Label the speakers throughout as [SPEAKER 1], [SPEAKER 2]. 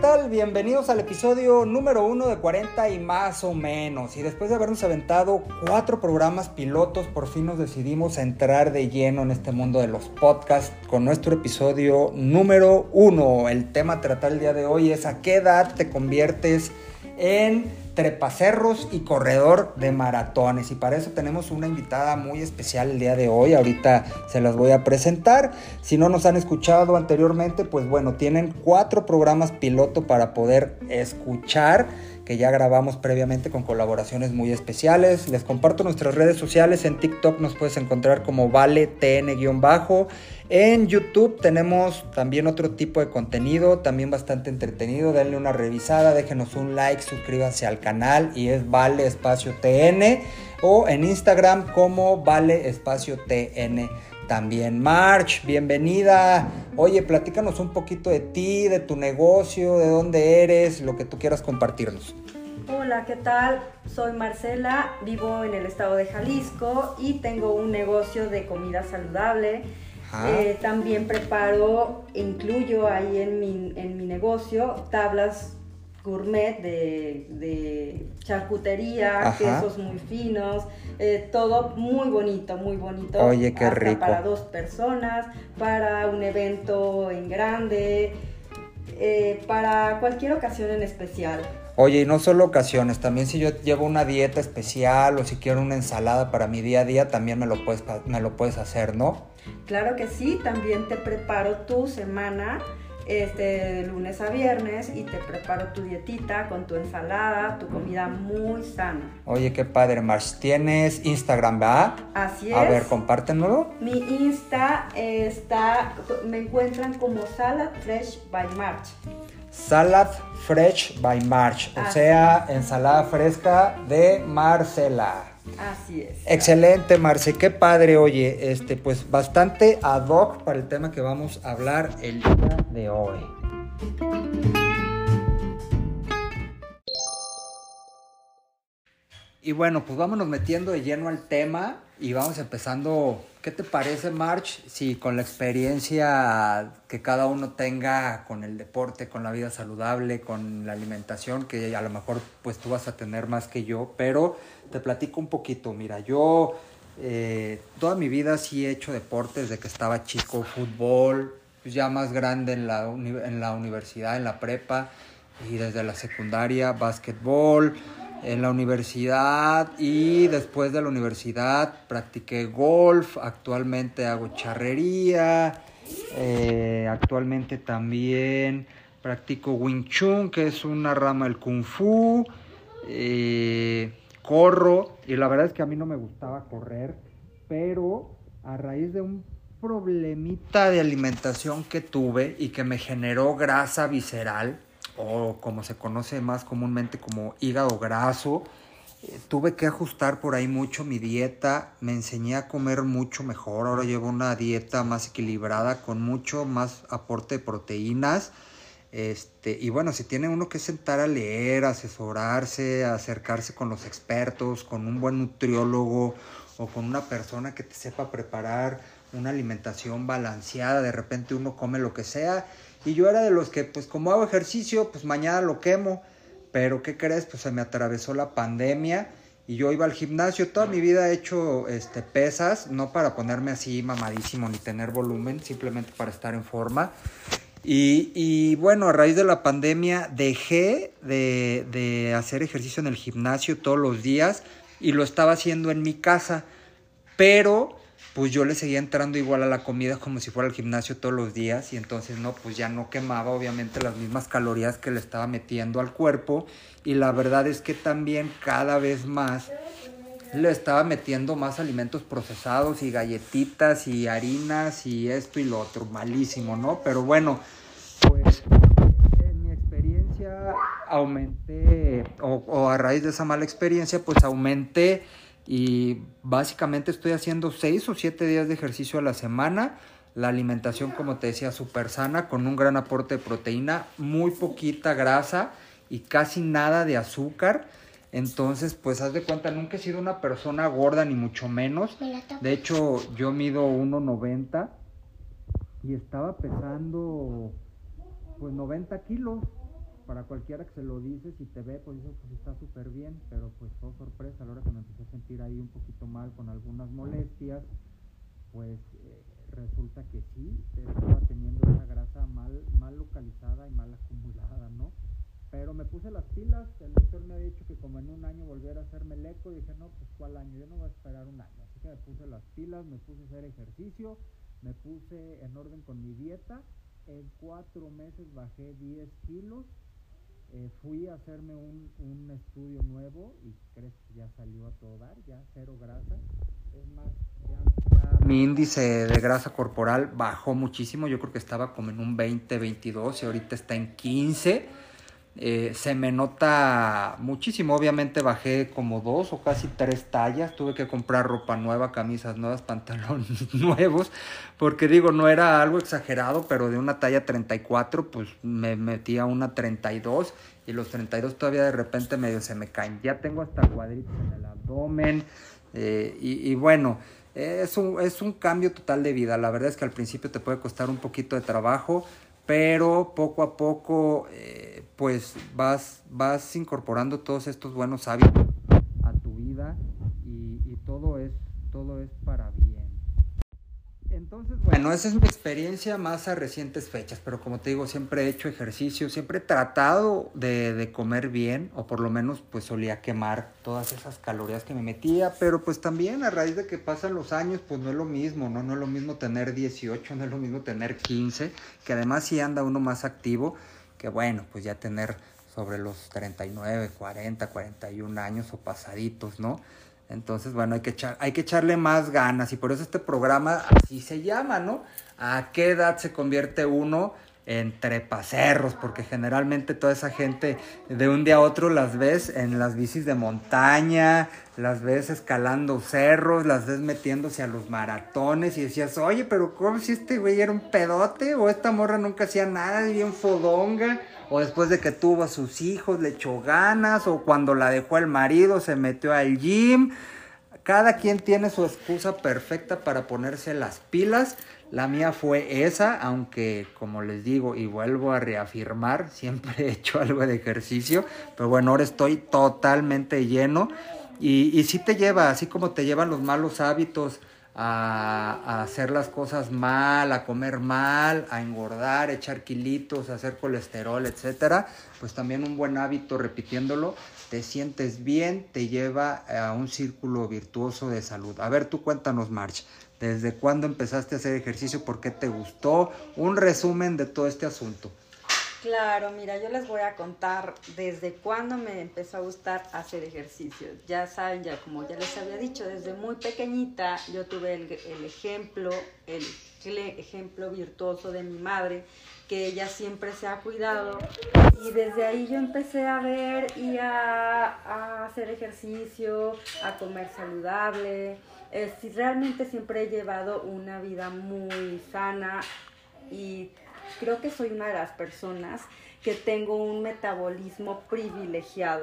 [SPEAKER 1] tal? Bienvenidos al episodio número uno de 40 y más o menos. Y después de habernos aventado cuatro programas pilotos, por fin nos decidimos a entrar de lleno en este mundo de los podcasts con nuestro episodio número uno. El tema a tratar el día de hoy es a qué edad te conviertes en trepacerros y corredor de maratones. Y para eso tenemos una invitada muy especial el día de hoy. Ahorita se las voy a presentar. Si no nos han escuchado anteriormente, pues bueno, tienen cuatro programas piloto para poder escuchar que ya grabamos previamente con colaboraciones muy especiales. Les comparto nuestras redes sociales. En TikTok nos puedes encontrar como vale tn-bajo. En YouTube tenemos también otro tipo de contenido, también bastante entretenido. Denle una revisada, déjenos un like, suscríbanse al canal y es vale espacio tn. O en Instagram como vale espacio tn también. March, bienvenida. Oye, platícanos un poquito de ti, de tu negocio, de dónde eres, lo que tú quieras compartirnos.
[SPEAKER 2] Hola, ¿qué tal? Soy Marcela, vivo en el estado de Jalisco y tengo un negocio de comida saludable. Eh, también preparo, incluyo ahí en mi, en mi negocio tablas gourmet de, charcutería, quesos muy finos, eh, todo muy bonito, muy bonito.
[SPEAKER 1] Oye, qué rico.
[SPEAKER 2] Para dos personas, para un evento en grande, eh, para cualquier ocasión en especial.
[SPEAKER 1] Oye, y no solo ocasiones, también si yo llevo una dieta especial o si quiero una ensalada para mi día a día, también me lo puedes, me lo puedes hacer, ¿no?
[SPEAKER 2] Claro que sí, también te preparo tu semana este, lunes a viernes y te preparo tu dietita con tu ensalada, tu comida muy sana.
[SPEAKER 1] Oye, qué padre, March. ¿Tienes Instagram, va?
[SPEAKER 2] Así es.
[SPEAKER 1] A ver, compártenlo.
[SPEAKER 2] Mi Insta está, me encuentran como Salad Fresh by March.
[SPEAKER 1] Salad Fresh by March, o sea, ensalada fresca de Marcela.
[SPEAKER 2] Así es.
[SPEAKER 1] Excelente, Marce, qué padre, oye, este, pues bastante ad hoc para el tema que vamos a hablar el día de hoy. Y bueno, pues vámonos metiendo de lleno al tema y vamos empezando. ¿Qué te parece, March? Si con la experiencia que cada uno tenga con el deporte, con la vida saludable, con la alimentación, que a lo mejor pues tú vas a tener más que yo, pero te platico un poquito. Mira, yo eh, toda mi vida sí he hecho deportes desde que estaba chico, fútbol, pues ya más grande en la, en la universidad, en la prepa, y desde la secundaria, básquetbol en la universidad y después de la universidad practiqué golf, actualmente hago charrería, eh, actualmente también practico Wing Chun, que es una rama del Kung Fu, eh, corro y la verdad es que a mí no me gustaba correr, pero a raíz de un problemita de alimentación que tuve y que me generó grasa visceral, o como se conoce más comúnmente como hígado graso. Eh, tuve que ajustar por ahí mucho mi dieta, me enseñé a comer mucho mejor, ahora llevo una dieta más equilibrada con mucho más aporte de proteínas. Este, y bueno, si tiene uno que sentar a leer, asesorarse, acercarse con los expertos, con un buen nutriólogo o con una persona que te sepa preparar una alimentación balanceada, de repente uno come lo que sea y yo era de los que, pues como hago ejercicio, pues mañana lo quemo. Pero ¿qué crees? Pues se me atravesó la pandemia y yo iba al gimnasio. Toda mi vida he hecho este, pesas, no para ponerme así mamadísimo ni tener volumen, simplemente para estar en forma. Y, y bueno, a raíz de la pandemia dejé de, de hacer ejercicio en el gimnasio todos los días y lo estaba haciendo en mi casa. Pero pues yo le seguía entrando igual a la comida como si fuera al gimnasio todos los días y entonces no, pues ya no quemaba obviamente las mismas calorías que le estaba metiendo al cuerpo y la verdad es que también cada vez más le estaba metiendo más alimentos procesados y galletitas y harinas y esto y lo otro, malísimo, ¿no? Pero bueno, pues en mi experiencia aumenté, o, o a raíz de esa mala experiencia, pues aumenté y básicamente estoy haciendo seis o siete días de ejercicio a la semana. La alimentación, como te decía, súper sana, con un gran aporte de proteína, muy poquita grasa y casi nada de azúcar. Entonces, pues haz de cuenta, nunca he sido una persona gorda, ni mucho menos. De hecho, yo mido 1,90 y estaba pesando pues 90 kilos. Para cualquiera que se lo dice, si te ve, pues dice, pues está súper bien, pero pues fue sorpresa a la hora que me empecé a sentir ahí un poquito mal con algunas molestias, pues eh, resulta que sí, estaba teniendo esa grasa mal, mal localizada y mal acumulada, ¿no? Pero me puse las pilas, el doctor me había dicho que como en un año volviera a hacerme el eco, dije, no, pues cuál año, yo no voy a esperar un año. Así que me puse las pilas, me puse a hacer ejercicio, me puse en orden con mi dieta, en cuatro meses bajé 10 kilos, eh, fui a hacerme un, un, estudio nuevo y crees que ya salió a todo dar, ya cero grasa. Es más, ya, mi índice de grasa corporal bajó muchísimo, yo creo que estaba como en un 20, 22 y ahorita está en 15 eh, se me nota muchísimo. Obviamente bajé como dos o casi tres tallas. Tuve que comprar ropa nueva, camisas nuevas, pantalones nuevos. Porque digo, no era algo exagerado, pero de una talla 34, pues me metí a una 32. Y los 32 todavía de repente medio se me caen. Ya tengo hasta cuadritos en el abdomen. Eh, y, bueno, es un, es un cambio total de vida. La verdad es que al principio te puede costar un poquito de trabajo pero poco a poco eh, pues vas, vas incorporando todos estos buenos hábitos a tu vida y, y todo, es, todo es para bien. Entonces, bueno, esa es mi experiencia más a recientes fechas, pero como te digo, siempre he hecho ejercicio, siempre he tratado de, de, comer bien, o por lo menos pues solía quemar todas esas calorías que me metía, pero pues también a raíz de que pasan los años, pues no es lo mismo, ¿no? No es lo mismo tener 18, no es lo mismo tener 15, que además si anda uno más activo, que bueno, pues ya tener sobre los 39, 40, 41 años o pasaditos, ¿no? Entonces, bueno, hay que, echar, hay que echarle más ganas y por eso este programa así se llama, ¿no? ¿A qué edad se convierte uno en trepacerros? Porque generalmente toda esa gente de un día a otro las ves en las bicis de montaña, las ves escalando cerros, las ves metiéndose a los maratones y decías, oye, pero ¿cómo si este güey era un pedote? O esta morra nunca hacía nada, bien fodonga o después de que tuvo a sus hijos le echó ganas, o cuando la dejó el marido se metió al gym. Cada quien tiene su excusa perfecta para ponerse las pilas. La mía fue esa, aunque como les digo y vuelvo a reafirmar, siempre he hecho algo de ejercicio, pero bueno, ahora estoy totalmente lleno y, y sí te lleva, así como te llevan los malos hábitos a, hacer las cosas mal, a comer mal, a engordar, echar kilitos, a hacer colesterol, etcétera, pues también un buen hábito repitiéndolo, te sientes bien, te lleva a un círculo virtuoso de salud. A ver, tú cuéntanos, March, ¿desde cuándo empezaste a hacer ejercicio? ¿Por qué te gustó? Un resumen de todo este asunto.
[SPEAKER 2] Claro, mira, yo les voy a contar desde cuándo me empezó a gustar hacer ejercicio. Ya saben, ya como ya les había dicho, desde muy pequeñita yo tuve el, ejemplo, el, ejemplo virtuoso de mi madre, que ella siempre se ha cuidado. Y desde ahí yo empecé a ver y a, hacer ejercicio, a comer saludable. Realmente siempre he llevado una vida muy sana y creo que soy una de las personas que tengo un metabolismo privilegiado,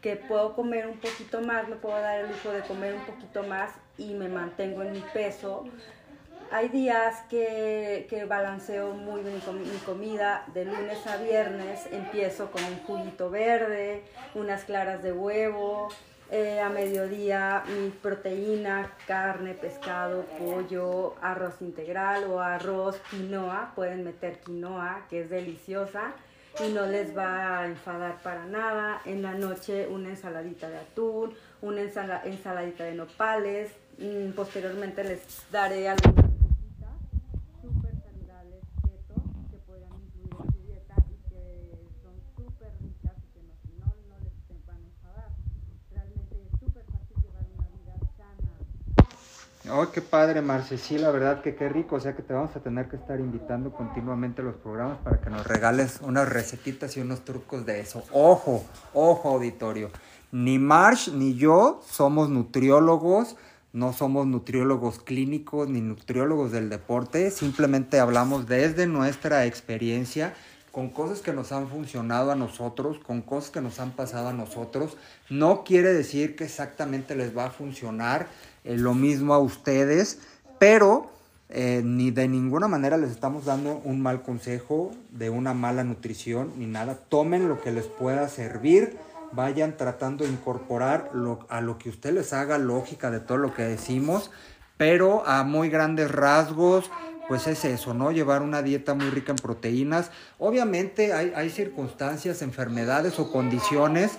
[SPEAKER 2] que puedo comer un poquito más, me puedo dar el lujo de comer un poquito más y me mantengo en mi peso. Hay días que, que balanceo muy bien mi comida, de lunes a viernes empiezo con un juguito verde, unas claras de huevo, eh, a mediodía mi proteína, carne, pescado, pollo, arroz integral o arroz quinoa. Pueden meter quinoa, que es deliciosa y no les va a enfadar para nada. En la noche una ensaladita de atún, una ensaladita de nopales. Mm, posteriormente les daré algunas
[SPEAKER 1] Oh, qué padre, Marce. Sí, la verdad que qué rico. O sea que te vamos a tener que estar invitando continuamente a los programas para que nos regales unas recetitas y unos trucos de eso. Ojo, ojo, auditorio. Ni Marsh ni yo somos nutriólogos, no somos nutriólogos clínicos ni nutriólogos del deporte. Simplemente hablamos desde nuestra experiencia con cosas que nos han funcionado a nosotros, con cosas que nos han pasado a nosotros. No quiere decir que exactamente les va a funcionar eh, lo mismo a ustedes, pero eh, ni de ninguna manera les estamos dando un mal consejo de una mala nutrición ni nada. Tomen lo que les pueda servir, vayan tratando de incorporar a lo que usted les haga lógica de todo lo que decimos, pero a muy grandes rasgos, pues es eso, ¿no? Llevar una dieta muy rica en proteínas. Obviamente hay, hay circunstancias, enfermedades o condiciones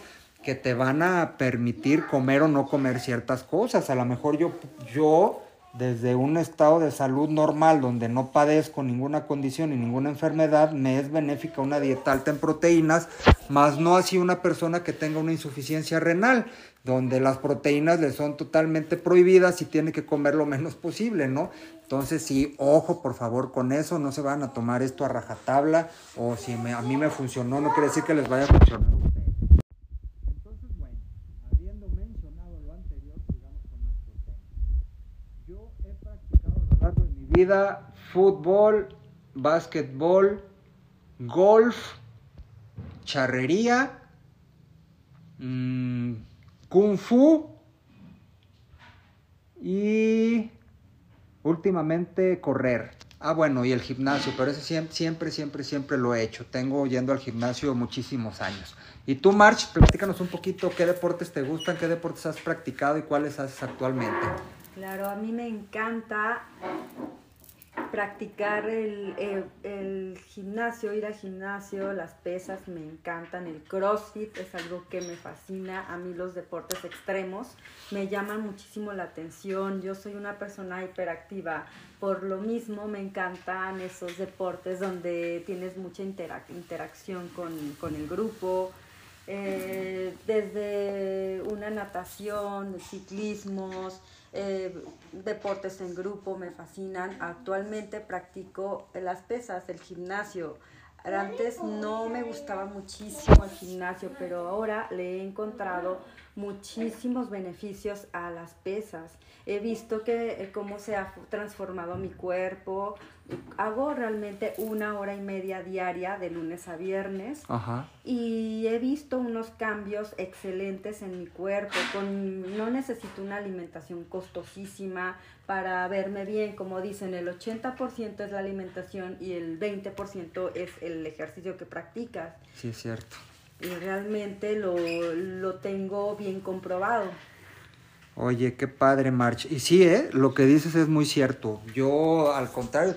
[SPEAKER 1] que te van a permitir comer o no comer ciertas cosas. A lo mejor yo, yo desde un estado de salud normal donde no padezco ninguna condición y ninguna enfermedad, me es benéfica una dieta alta en proteínas, más no así una persona que tenga una insuficiencia renal, donde las proteínas le son totalmente prohibidas y tiene que comer lo menos posible, ¿no? Entonces sí, ojo por favor con eso, no se van a tomar esto a rajatabla o si a mí me funcionó, no quiere decir que les vaya a funcionar vida, fútbol, básquetbol, golf, charrería, mm, kung fu y últimamente correr. Ah, bueno, y el gimnasio, pero eso siempre, siempre, siempre, siempre lo he hecho. Tengo yendo al gimnasio muchísimos años. Y tú, March, platícanos un poquito qué deportes te gustan, qué deportes has practicado y cuáles haces actualmente.
[SPEAKER 2] Claro, a mí me encanta practicar el, gimnasio, ir al gimnasio, las pesas me encantan, el CrossFit es algo que me fascina, a mí los deportes extremos me llaman muchísimo la atención, yo soy una persona hiperactiva, por lo mismo me encantan esos deportes donde tienes mucha interacción con, el grupo, eh, desde una natación, ciclismos, eh, deportes en grupo me fascinan. Actualmente practico las pesas, el gimnasio. Antes no me gustaba muchísimo el gimnasio, pero ahora le he encontrado muchísimos beneficios a las pesas. He visto que eh, cómo se ha transformado mi cuerpo. Hago realmente una hora y media diaria de lunes a viernes y he visto unos cambios excelentes en mi cuerpo. Con, no necesito una alimentación costosísima para verme bien. Como dicen, el 80% es la alimentación y el 20% es el ejercicio que practicas.
[SPEAKER 1] Sí, es cierto
[SPEAKER 2] y realmente lo, lo tengo bien comprobado.
[SPEAKER 1] Oye, qué padre, March. Y sí, ¿eh? lo que dices es muy cierto. Yo, al contrario,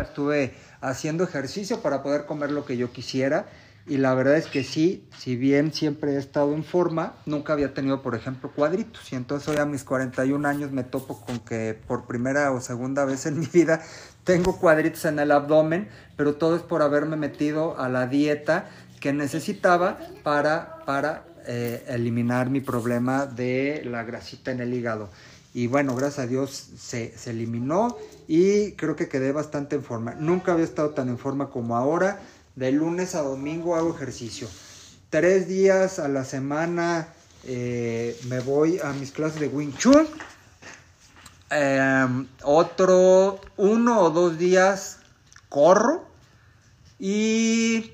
[SPEAKER 1] estuve haciendo ejercicio para poder comer lo que yo quisiera. Y la verdad es que sí, si bien siempre he estado en forma, nunca había tenido, por ejemplo, cuadritos. Y entonces hoy a mis 41 años me topo con que por primera o segunda vez en mi vida tengo cuadritos en el abdomen, pero todo es por haberme metido a la dieta que necesitaba para, para eh, eliminar mi problema de la grasita en el hígado. Y bueno, gracias a Dios se, se, eliminó y creo que quedé bastante en forma. Nunca había estado tan en forma como ahora. De lunes a domingo hago ejercicio. Tres días a la semana eh, me voy a mis clases de Wing Chun. Em, otro, uno o dos días corro. Y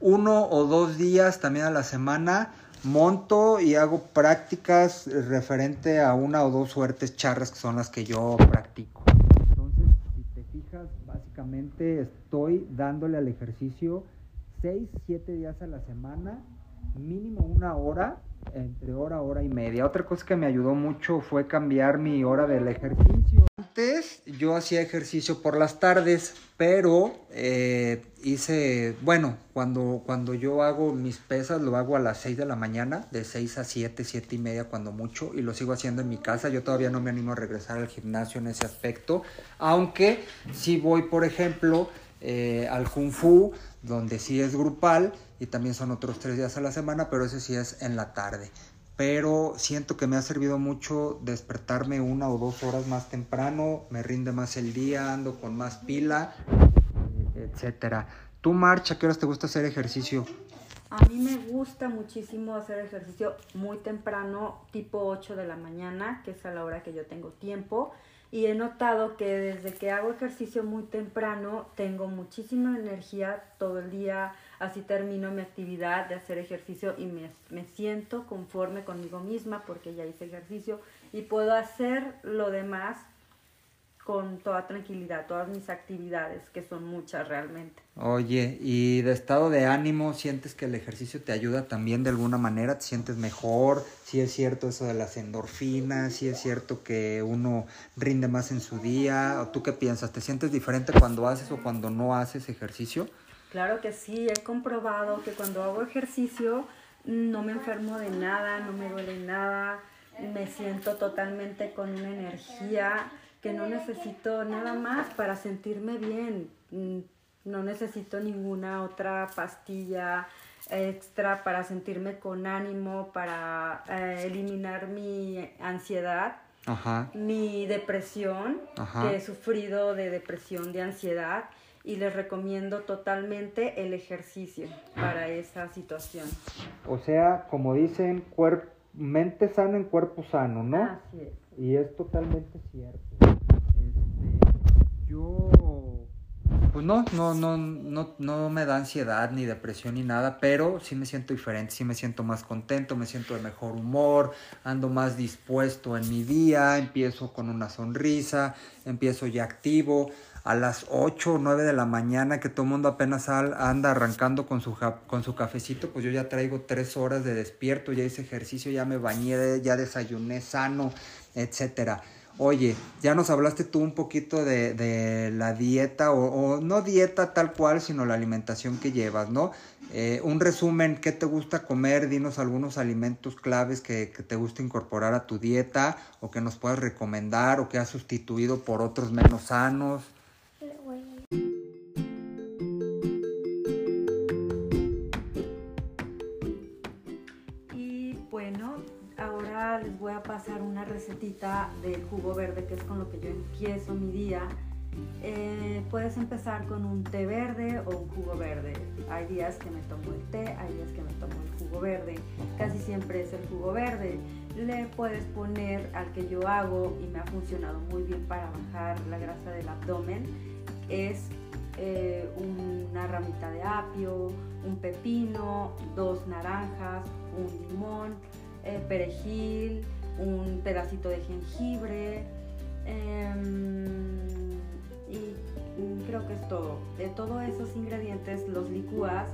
[SPEAKER 1] uno o dos días también a la semana monto y hago prácticas referente a una o dos suertes charras que son las que yo practico. Entonces, si te fijas, básicamente estoy dándole al ejercicio 6, 7 días a la semana, mínimo una hora, entre hora, hora y media. Otra cosa que me ayudó mucho fue cambiar mi hora del ejercicio. Antes yo hacía ejercicio por las tardes, pero eh, hice, bueno, cuando, cuando yo hago mis pesas lo hago a las 6 de la mañana, de 6 a 7, 7 y media cuando mucho, y lo sigo haciendo en mi casa. Yo todavía no me animo a regresar al gimnasio en ese aspecto, aunque si voy, por ejemplo, eh, al Kung Fu, donde sí es grupal, y también son otros tres días a la semana, pero ese sí es en la tarde pero siento que me ha servido mucho despertarme una o dos horas más temprano, me rinde más el día, ando con más pila, etcétera. ¿Tú, Marcha, qué horas te gusta hacer ejercicio?
[SPEAKER 2] A mí me gusta muchísimo hacer ejercicio muy temprano, tipo 8 de la mañana, que es a la hora que yo tengo tiempo. Y he notado que desde que hago ejercicio muy temprano, tengo muchísima energía todo el día, Así termino mi actividad de hacer ejercicio y me, me, siento conforme conmigo misma porque ya hice ejercicio y puedo hacer lo demás con toda tranquilidad todas mis actividades, que son muchas realmente.
[SPEAKER 1] Oye, ¿y de estado de ánimo sientes que el ejercicio te ayuda también de alguna manera? ¿Te sientes mejor? Si es cierto eso de las endorfinas, si es cierto que uno rinde más en su día, ¿o tú qué piensas? ¿Te sientes diferente cuando haces o cuando no haces ejercicio?
[SPEAKER 2] Claro que sí, he comprobado que cuando hago ejercicio no me enfermo de nada, no me duele nada, me siento totalmente con una energía que no necesito nada más para sentirme bien. Mm, no necesito ninguna otra pastilla extra para sentirme con ánimo, para eh, eliminar mi ansiedad, mi depresión, que he sufrido de depresión, de ansiedad, y les recomiendo totalmente el ejercicio para esa situación.
[SPEAKER 1] O sea, como dicen, mente sana en cuerpo sano, ¿no?
[SPEAKER 2] Así es.
[SPEAKER 1] Y es totalmente cierto. Este, yo, pues no, no, no, no, no me da ansiedad ni depresión ni nada, pero sí me siento diferente, sí me siento más contento, me siento de mejor humor, ando más dispuesto en mi día, empiezo con una sonrisa, empiezo ya activo a las 8 o 9 de la mañana que todo el mundo apenas anda arrancando con su, con su cafecito, pues yo ya traigo 3 horas de despierto, ya hice ejercicio, ya me bañé, ya desayuné sano, etcétera. Oye, ya nos hablaste tú un poquito de, la dieta, o, no dieta tal cual, sino la alimentación que llevas, ¿no? Eh, un resumen, ¿qué te gusta comer? Dinos algunos alimentos claves que, que, te gusta incorporar a tu dieta, o que nos puedas recomendar, o que has sustituido por otros menos sanos.
[SPEAKER 2] Voy a pasar una recetita del jugo verde, que es con lo que yo empiezo mi día. Eh, puedes empezar con un té verde o un jugo verde. Hay días que me tomo el té, hay días que me tomo el jugo verde. Casi siempre es el jugo verde. Le puedes poner al que yo hago y me ha funcionado muy bien para bajar la grasa del abdomen. Es eh, una ramita de apio, un pepino, dos naranjas, un limón, eh, perejil, un pedacito de jengibre em, y creo que es todo. De todos esos ingredientes los licúas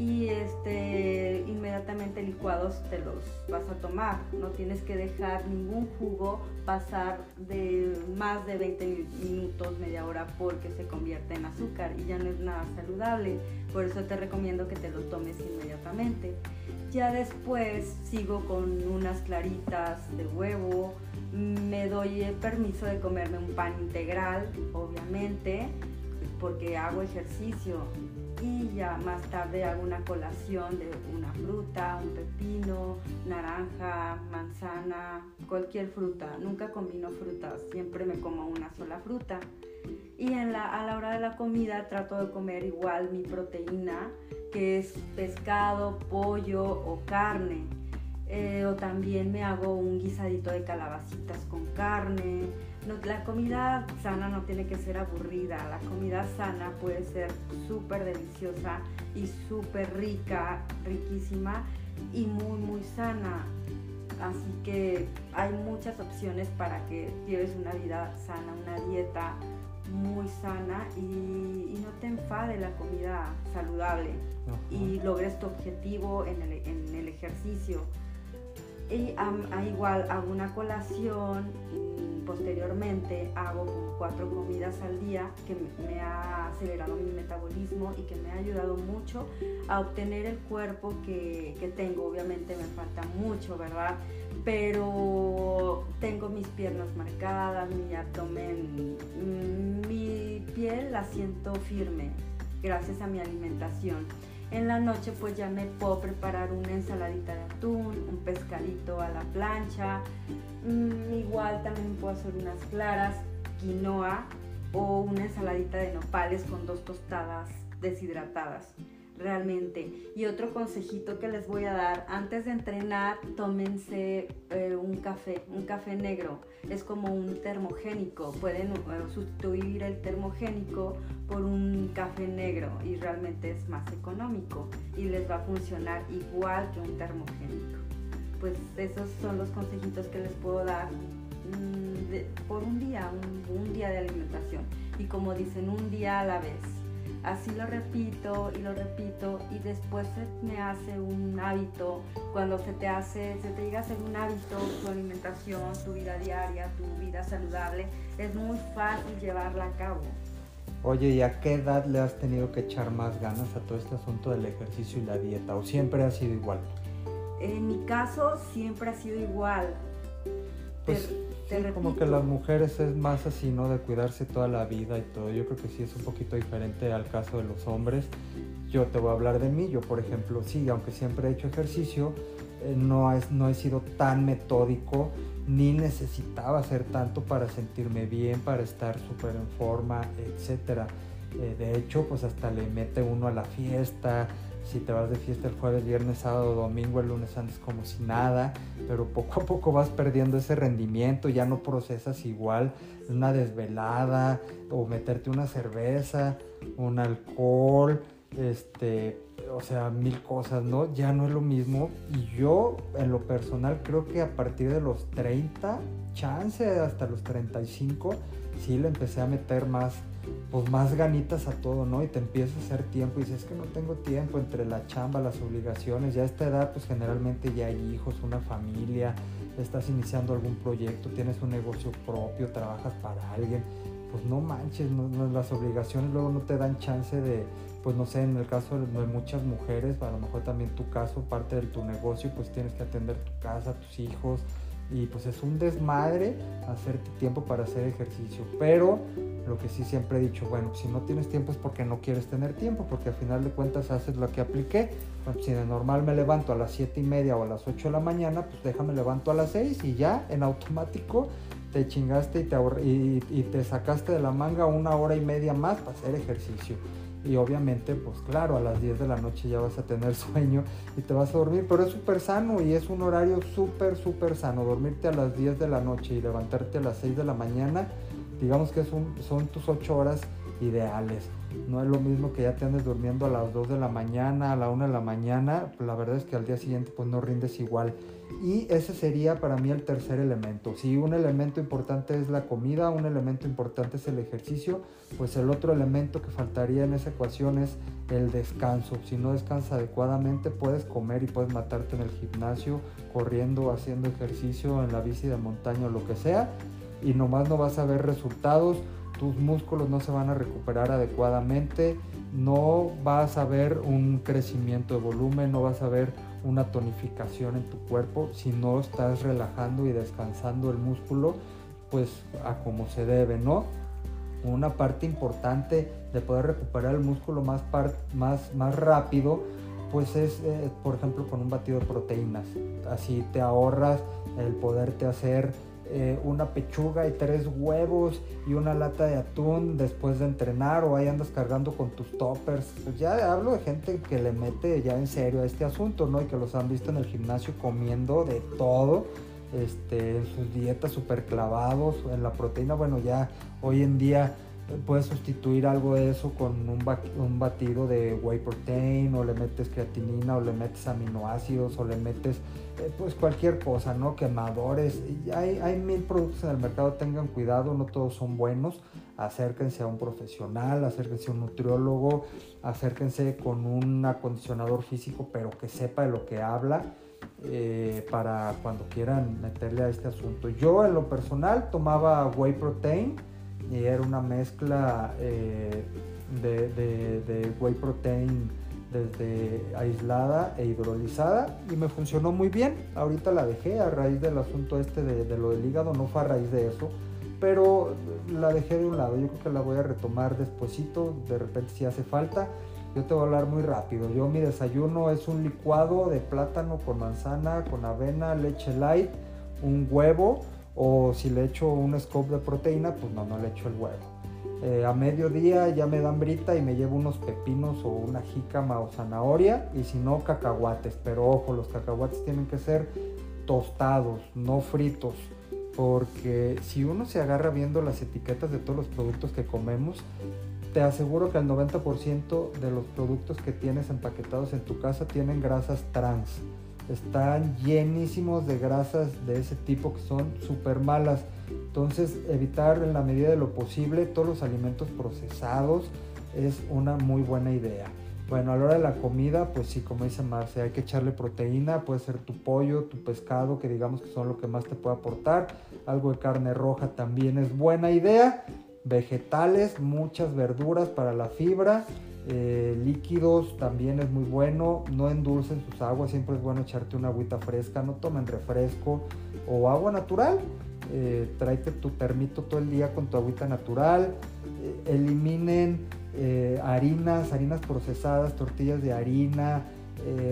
[SPEAKER 2] y este, inmediatamente licuados te los vas a tomar. No tienes que dejar ningún jugo pasar de más de 20 minutos, media hora, porque se convierte en azúcar y ya no es nada saludable. Por eso te recomiendo que te lo tomes inmediatamente. Ya después sigo con unas claritas de huevo, me doy el permiso de comerme un pan integral, obviamente, porque hago ejercicio ya más tarde hago una colación de una fruta, un pepino, naranja, manzana, cualquier fruta. Nunca combino frutas, siempre me como una sola fruta. Y en la, a la hora de la comida trato de comer igual mi proteína, que es pescado, pollo o carne. Eh, o también me hago un guisadito de calabacitas con carne. La comida sana no tiene que ser aburrida. La comida sana puede ser súper deliciosa y súper rica, riquísima y muy, muy sana. Así que hay muchas opciones para que lleves una vida sana, una dieta muy sana y, no te enfade la comida saludable y logres tu objetivo en el, ejercicio. Y igual hago una colación, y posteriormente hago cuatro comidas al día que me, ha acelerado mi metabolismo y que me ha ayudado mucho a obtener el cuerpo que, que tengo. Obviamente me falta mucho, ¿verdad? pero tengo mis piernas marcadas, mi abdomen, mi piel la siento firme gracias a mi alimentación. En la noche pues ya me puedo preparar una ensaladita de atún, un pescadito a la plancha, mm, igual también puedo hacer unas claras, quinoa o una ensaladita de nopales con dos tostadas deshidratadas realmente. Y otro consejito que les voy a dar, antes de entrenar, tómense eh, un café, un café negro. Es como un termogénico. Pueden uh, sustituir el termogénico por un café negro y realmente es más económico y les va a funcionar igual que un termogénico. Pues esos son los consejitos que les puedo dar. Mm, por un día, un, día de alimentación. Y como dicen, un día a la vez. Así lo repito y lo repito y después se me hace un hábito. Cuando se te hace, se te llega a ser un hábito tu alimentación, tu vida diaria, tu vida saludable, es muy fácil llevarla a cabo.
[SPEAKER 1] Oye, ¿y a qué edad le has tenido que echar más ganas a todo este asunto del ejercicio y la dieta? ¿O siempre ha sido igual?
[SPEAKER 2] En mi caso siempre ha sido igual.
[SPEAKER 1] Pues como que las mujeres es más así, ¿no? De cuidarse toda la vida y todo. Yo creo que sí es un poquito diferente al caso de los hombres. Yo te voy a hablar de mí. Yo, por ejemplo, sí, aunque siempre he hecho ejercicio, eh, no, es, no he sido tan metódico ni necesitaba hacer tanto para sentirme bien, para estar súper en forma, etc. Eh, de hecho, pues hasta le mete uno a la fiesta. Si te vas de fiesta el jueves, viernes, sábado, domingo, el lunes andes como si nada, pero poco a poco vas perdiendo ese rendimiento, ya no procesas igual una desvelada o meterte una cerveza, un alcohol, este, o sea, mil cosas, ¿no? Ya no es lo mismo. Y yo, en lo personal, creo que a partir de los 30, chance hasta los 35, sí le empecé a meter más, pues más ganitas a todo, ¿no? Y te empieza a hacer tiempo y dices, es que no tengo tiempo entre la chamba, las obligaciones. Ya a esta edad, pues generalmente ya hay hijos, una familia, estás iniciando algún proyecto, tienes un negocio propio, trabajas para alguien. Pues no manches, las obligaciones luego no te dan chance de pues no sé, en el caso de muchas mujeres, a lo mejor también tu caso, parte de tu negocio, pues tienes que atender tu casa, tus hijos, y pues es un desmadre hacerte tiempo para hacer ejercicio. Pero lo que sí siempre he dicho, bueno, si no tienes tiempo es porque no quieres tener tiempo, porque al final de cuentas haces lo que apliqué. si de normal me levanto a las 7 y media o a las 8 de la mañana, pues déjame levanto a las 6 y ya en automático te chingaste y te, y, y te sacaste de la manga una hora y media más para hacer ejercicio y obviamente pues claro a las 10 de la noche ya vas a tener sueño y te vas a dormir pero es súper sano y es un horario súper súper sano. Dormirte a las 10 de la noche y levantarte a las 6 de la mañana digamos que son tus 8 horas ideales. No es lo mismo que ya te andes durmiendo a las 2 de la mañana a la 1 de la mañana la verdad es que al día siguiente pues no rindes igual y ese sería para mí el tercer elemento. Si un elemento importante es la comida, un elemento importante es el ejercicio, pues el otro elemento que faltaría en esa ecuación es el descanso. Si no descansas adecuadamente, puedes comer y puedes matarte en el gimnasio, corriendo, haciendo ejercicio, en la bici de montaña o lo que sea, y nomás no vas a ver resultados, tus músculos no se van a recuperar adecuadamente, no vas a ver un crecimiento de volumen, no vas a ver una tonificación en tu cuerpo si no estás relajando y descansando el músculo pues a como se debe, ¿no? Una parte importante de poder recuperar el músculo más, más, más rápido pues es eh, por ejemplo con un batido de proteínas. Así te ahorras el poderte hacer eh, una pechuga y tres huevos y una lata de atún después de entrenar o ahí andas cargando con tus toppers. Pues ya hablo de gente que le mete ya en serio a este asunto, ¿no? Y que los han visto en el gimnasio comiendo de todo. Este, en sus dietas super clavados, en la proteína, bueno, ya hoy en día puedes sustituir algo de eso con un, batido de whey protein o le metes creatinina o le metes aminoácidos o le metes eh, pues cualquier cosa, ¿no? Quemadores. Hay, hay mil productos en el mercado, tengan cuidado, no todos son buenos. Acérquense a un profesional, acérquense a un nutriólogo, acérquense con un acondicionador físico, pero que sepa de lo que habla. Eh, para cuando quieran meterle a este asunto. Yo en lo personal tomaba whey protein, y era una mezcla eh, de, whey protein desde aislada e hidrolizada y me funcionó muy bien. Ahorita la dejé a raíz del asunto este de, lo del hígado, no fue a raíz de eso, pero la dejé de un lado. Yo creo que la voy a retomar despuesito, de repente si hace falta. Yo te voy a hablar muy rápido. Yo mi desayuno es un licuado de plátano con manzana, con avena, leche light, un huevo, o si le echo un scoop de proteína, pues no, no le echo el huevo. Eh, a mediodía ya me dan brita y me llevo unos pepinos o una jícama o zanahoria y si no cacahuates, pero ojo, los cacahuates tienen que ser tostados, no fritos, porque si uno se agarra viendo las etiquetas de todos los productos que comemos, te aseguro que el 90% de los productos que tienes empaquetados en tu casa tienen grasas trans están llenísimos de grasas de ese tipo que son súper malas. Entonces, evitar en la medida de lo posible todos los alimentos procesados es una muy buena idea. Bueno, a la hora de la comida, pues sí, como dice Marce, hay que echarle proteína, puede ser tu pollo, tu pescado, que digamos que son lo que más te puede aportar. Algo de carne roja también es buena idea. Vegetales, muchas verduras para la fibra. Eh, líquidos también es muy bueno. No endulcen sus aguas, siempre es bueno echarte una agüita fresca. No tomen refresco o agua natural. Eh, tráete tu termito todo el día con tu agüita natural. Eh, eliminen eh, harinas, harinas procesadas, tortillas de harina,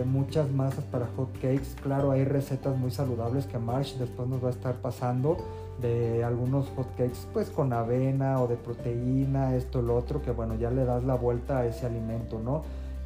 [SPEAKER 1] muchas masas para hot cakes. Claro, hay recetas muy saludables que Marsh después nos va a estar pasando de algunos hot cakes pues con avena o de proteína, esto, lo otro, que bueno, ya le das la vuelta a ese alimento, ¿no?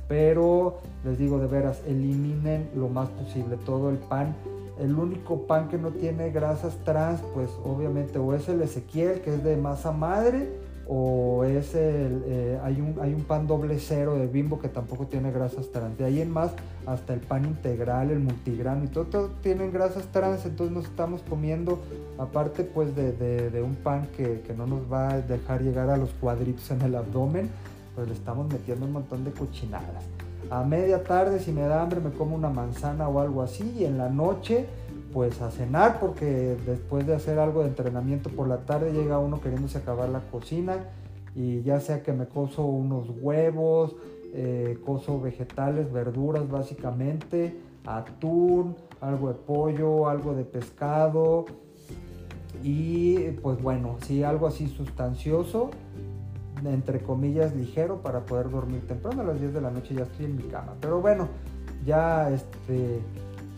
[SPEAKER 1] Pero les digo de veras, eliminen lo más posible todo el pan. El único pan que no tiene grasas trans, pues obviamente o es el Ezequiel, que es de masa madre, o es el, eh, hay, un, hay un pan doble cero de bimbo que tampoco tiene grasas trans. De ahí en más, hasta el pan integral, el multigrano y todo, todo tienen grasas trans, entonces nos estamos comiendo, aparte pues de, de, un pan que, que, no nos va a dejar llegar a los cuadritos en el abdomen, pues le estamos metiendo un montón de cochinadas. A media tarde, si me da hambre, me como una manzana o algo así, y en la noche pues a cenar porque después de hacer algo de entrenamiento por la tarde llega uno queriéndose acabar la cocina y ya sea que me coso unos huevos, eh, coso vegetales, verduras básicamente, atún, algo de pollo, algo de pescado y pues bueno, sí algo así sustancioso, entre comillas ligero para poder dormir temprano a las 10 de la noche ya estoy en mi cama. Pero bueno, ya este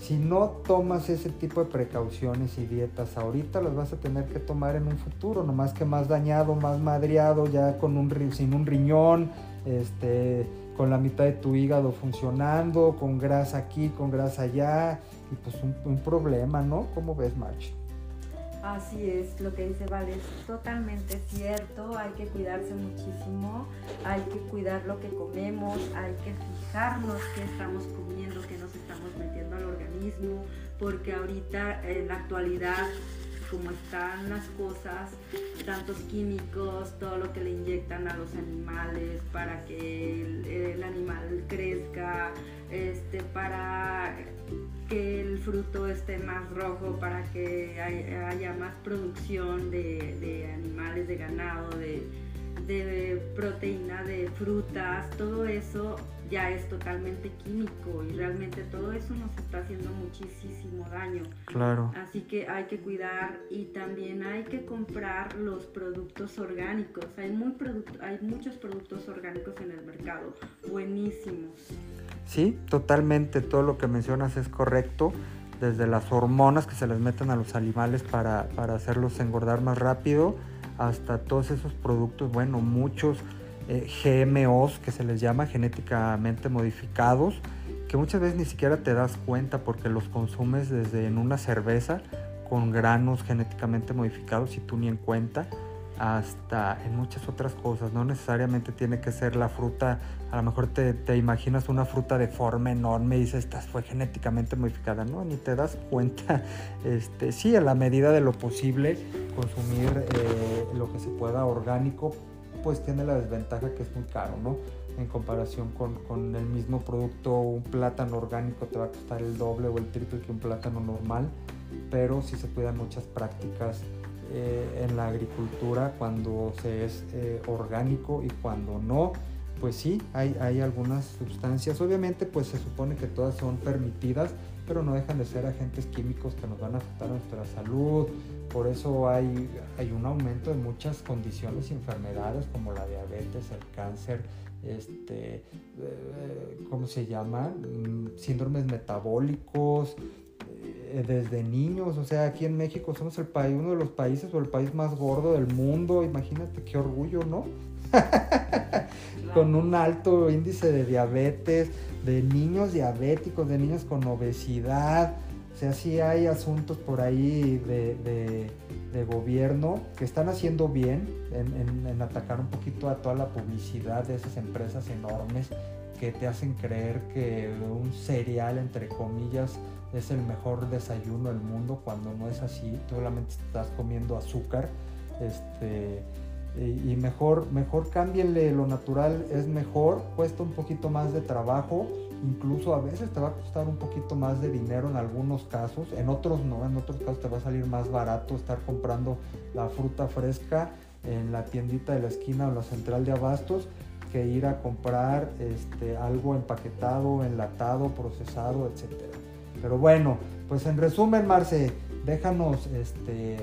[SPEAKER 1] si no tomas ese tipo de precauciones y dietas ahorita, las vas a tener que tomar en un futuro, nomás que más dañado, más madreado, ya con un, sin un riñón, este, con la mitad de tu hígado funcionando, con grasa aquí, con grasa allá, y pues un, problema, ¿no? ¿Cómo ves, March?
[SPEAKER 2] Así es, lo que dice Vale es totalmente cierto, hay que cuidarse muchísimo, hay que cuidar lo que comemos, hay que fijarnos qué estamos comiendo, qué nos metiendo al organismo, porque ahorita en la actualidad como están las cosas, tantos químicos, todo lo que le inyectan a los animales para que el, animal crezca, este, para que el fruto esté más rojo, para que haya más producción de, animales, de ganado, de, de proteína, de frutas, todo eso ya es totalmente químico y realmente todo eso nos está haciendo muchísimo daño.
[SPEAKER 1] Claro.
[SPEAKER 2] Así que hay que cuidar y también hay que comprar los productos orgánicos. Hay, muy hay muchos productos orgánicos en el mercado, buenísimos.
[SPEAKER 1] Sí, totalmente, todo lo que mencionas es correcto. Desde las hormonas que se les meten a los animales para, para hacerlos engordar más rápido, hasta todos esos productos, bueno, muchos eh, GMOs que se les llama genéticamente modificados, que muchas veces ni siquiera te das cuenta porque los consumes desde en una cerveza con granos genéticamente modificados y tú ni en cuenta hasta en muchas otras cosas. No necesariamente tiene que ser la fruta, a lo mejor te, te, imaginas una fruta de forma enorme y dices, esta fue genéticamente modificada. No, ni te das cuenta. Este, sí, a la medida de lo posible, consumir eh, lo que se pueda orgánico, pues tiene la desventaja que es muy caro, ¿no? En comparación con, con, el mismo producto, un plátano orgánico te va a costar el doble o el triple que un plátano normal, pero sí se cuidan muchas prácticas eh, en la agricultura cuando se es eh, orgánico y cuando no. Pues sí, hay, hay algunas sustancias, obviamente pues se supone que todas son permitidas, pero no dejan de ser agentes químicos que nos van a afectar a nuestra salud. Por eso hay, hay un aumento de muchas condiciones y enfermedades como la diabetes, el cáncer, este, eh, ¿cómo se llama? Mm, síndromes metabólicos, desde niños, o sea, aquí en México somos el país, uno de los países o el país más gordo del mundo, imagínate qué orgullo, ¿no? con un alto índice de diabetes, de niños diabéticos, de niños con obesidad. O sea, sí hay asuntos por ahí de, gobierno que están haciendo bien en, atacar un poquito a toda la publicidad de esas empresas enormes que te hacen creer que un cereal, entre comillas, es el mejor desayuno del mundo cuando no es así, solamente estás comiendo azúcar. Este, y mejor, mejor cámbienle, lo natural es mejor, cuesta un poquito más de trabajo, incluso a veces te va a costar un poquito más de dinero en algunos casos, en otros no, en otros casos te va a salir más barato estar comprando la fruta fresca en la tiendita de la esquina o la central de abastos ir a comprar este, algo empaquetado, enlatado, procesado, etc. Pero bueno, pues en resumen, Marce, déjanos este,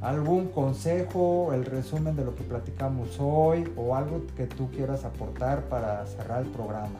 [SPEAKER 1] algún consejo, el resumen de lo que platicamos hoy o algo que tú quieras aportar para cerrar el programa.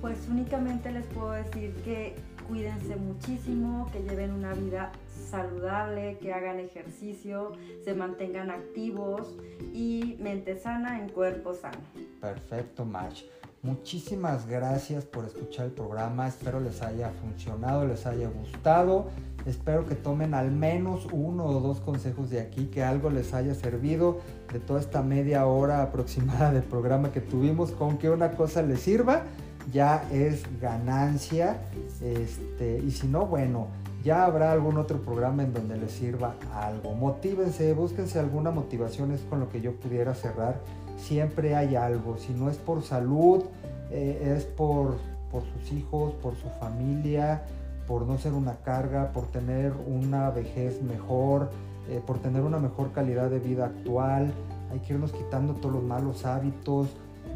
[SPEAKER 2] Pues únicamente les puedo decir que cuídense muchísimo, que lleven una vida saludable, que hagan ejercicio, se mantengan activos y mente sana en cuerpo sano.
[SPEAKER 1] Perfecto, March. Muchísimas gracias por escuchar el programa. Espero les haya funcionado, les haya gustado. Espero que tomen al menos uno o dos consejos de aquí, que algo les haya servido de toda esta media hora aproximada del programa que tuvimos, con que una cosa les sirva ya es ganancia. Este, y si no, bueno, ya habrá algún otro programa en donde les sirva algo. Motívense, búsquense alguna motivación, es con lo que yo pudiera cerrar. Siempre hay algo, si no es por salud, eh, es por, por sus hijos, por su familia, por no ser una carga, por tener una vejez mejor, eh, por tener una mejor calidad de vida actual. Hay que irnos quitando todos los malos hábitos,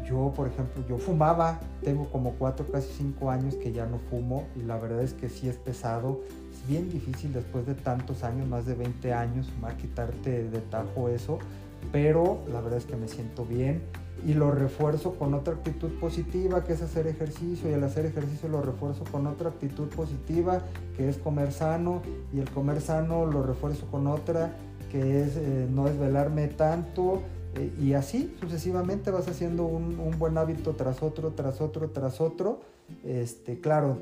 [SPEAKER 1] yo, por ejemplo, yo fumaba, tengo como cuatro, casi cinco años que ya no fumo y la verdad es que sí es pesado, es bien difícil después de tantos años, más de 20 años, más quitarte de tajo eso, pero la verdad es que me siento bien y lo refuerzo con otra actitud positiva que es hacer ejercicio y al hacer ejercicio lo refuerzo con otra actitud positiva que es comer sano y el comer sano lo refuerzo con otra que es eh, no desvelarme tanto eh, y así sucesivamente vas haciendo un, un, buen hábito tras otro, tras otro, tras otro. Este, claro,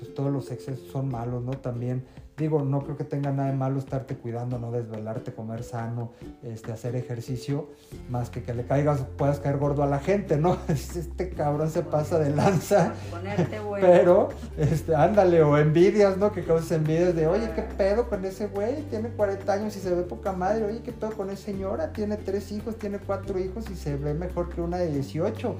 [SPEAKER 1] pues todos los excesos son malos, ¿no? También digo, no creo que tenga nada de malo estarte cuidando, no desvelarte, comer sano, este, hacer ejercicio, más que que le caigas, puedas caer gordo a la gente, ¿no? Este cabrón se pasa de lanza.
[SPEAKER 2] Ponerte bueno.
[SPEAKER 1] Pero, este, ándale, o envidias, ¿no? Que causes envidias de, oye, ¿qué pedo con ese güey? Tiene 40 años y se ve poca madre. Oye, ¿qué pedo con esa señora? Tiene tres hijos, tiene cuatro hijos y se ve mejor que una de 18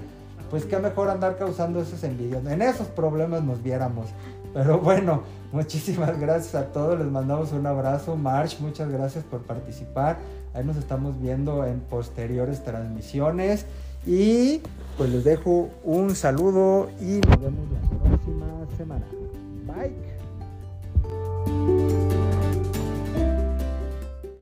[SPEAKER 1] pues qué mejor andar causando esas envidias. En esos problemas nos viéramos. Pero bueno, muchísimas gracias a todos. Les mandamos un abrazo. March, muchas gracias por participar. Ahí nos estamos viendo en posteriores transmisiones. Y pues les dejo un saludo y nos vemos la próxima semana. Bye.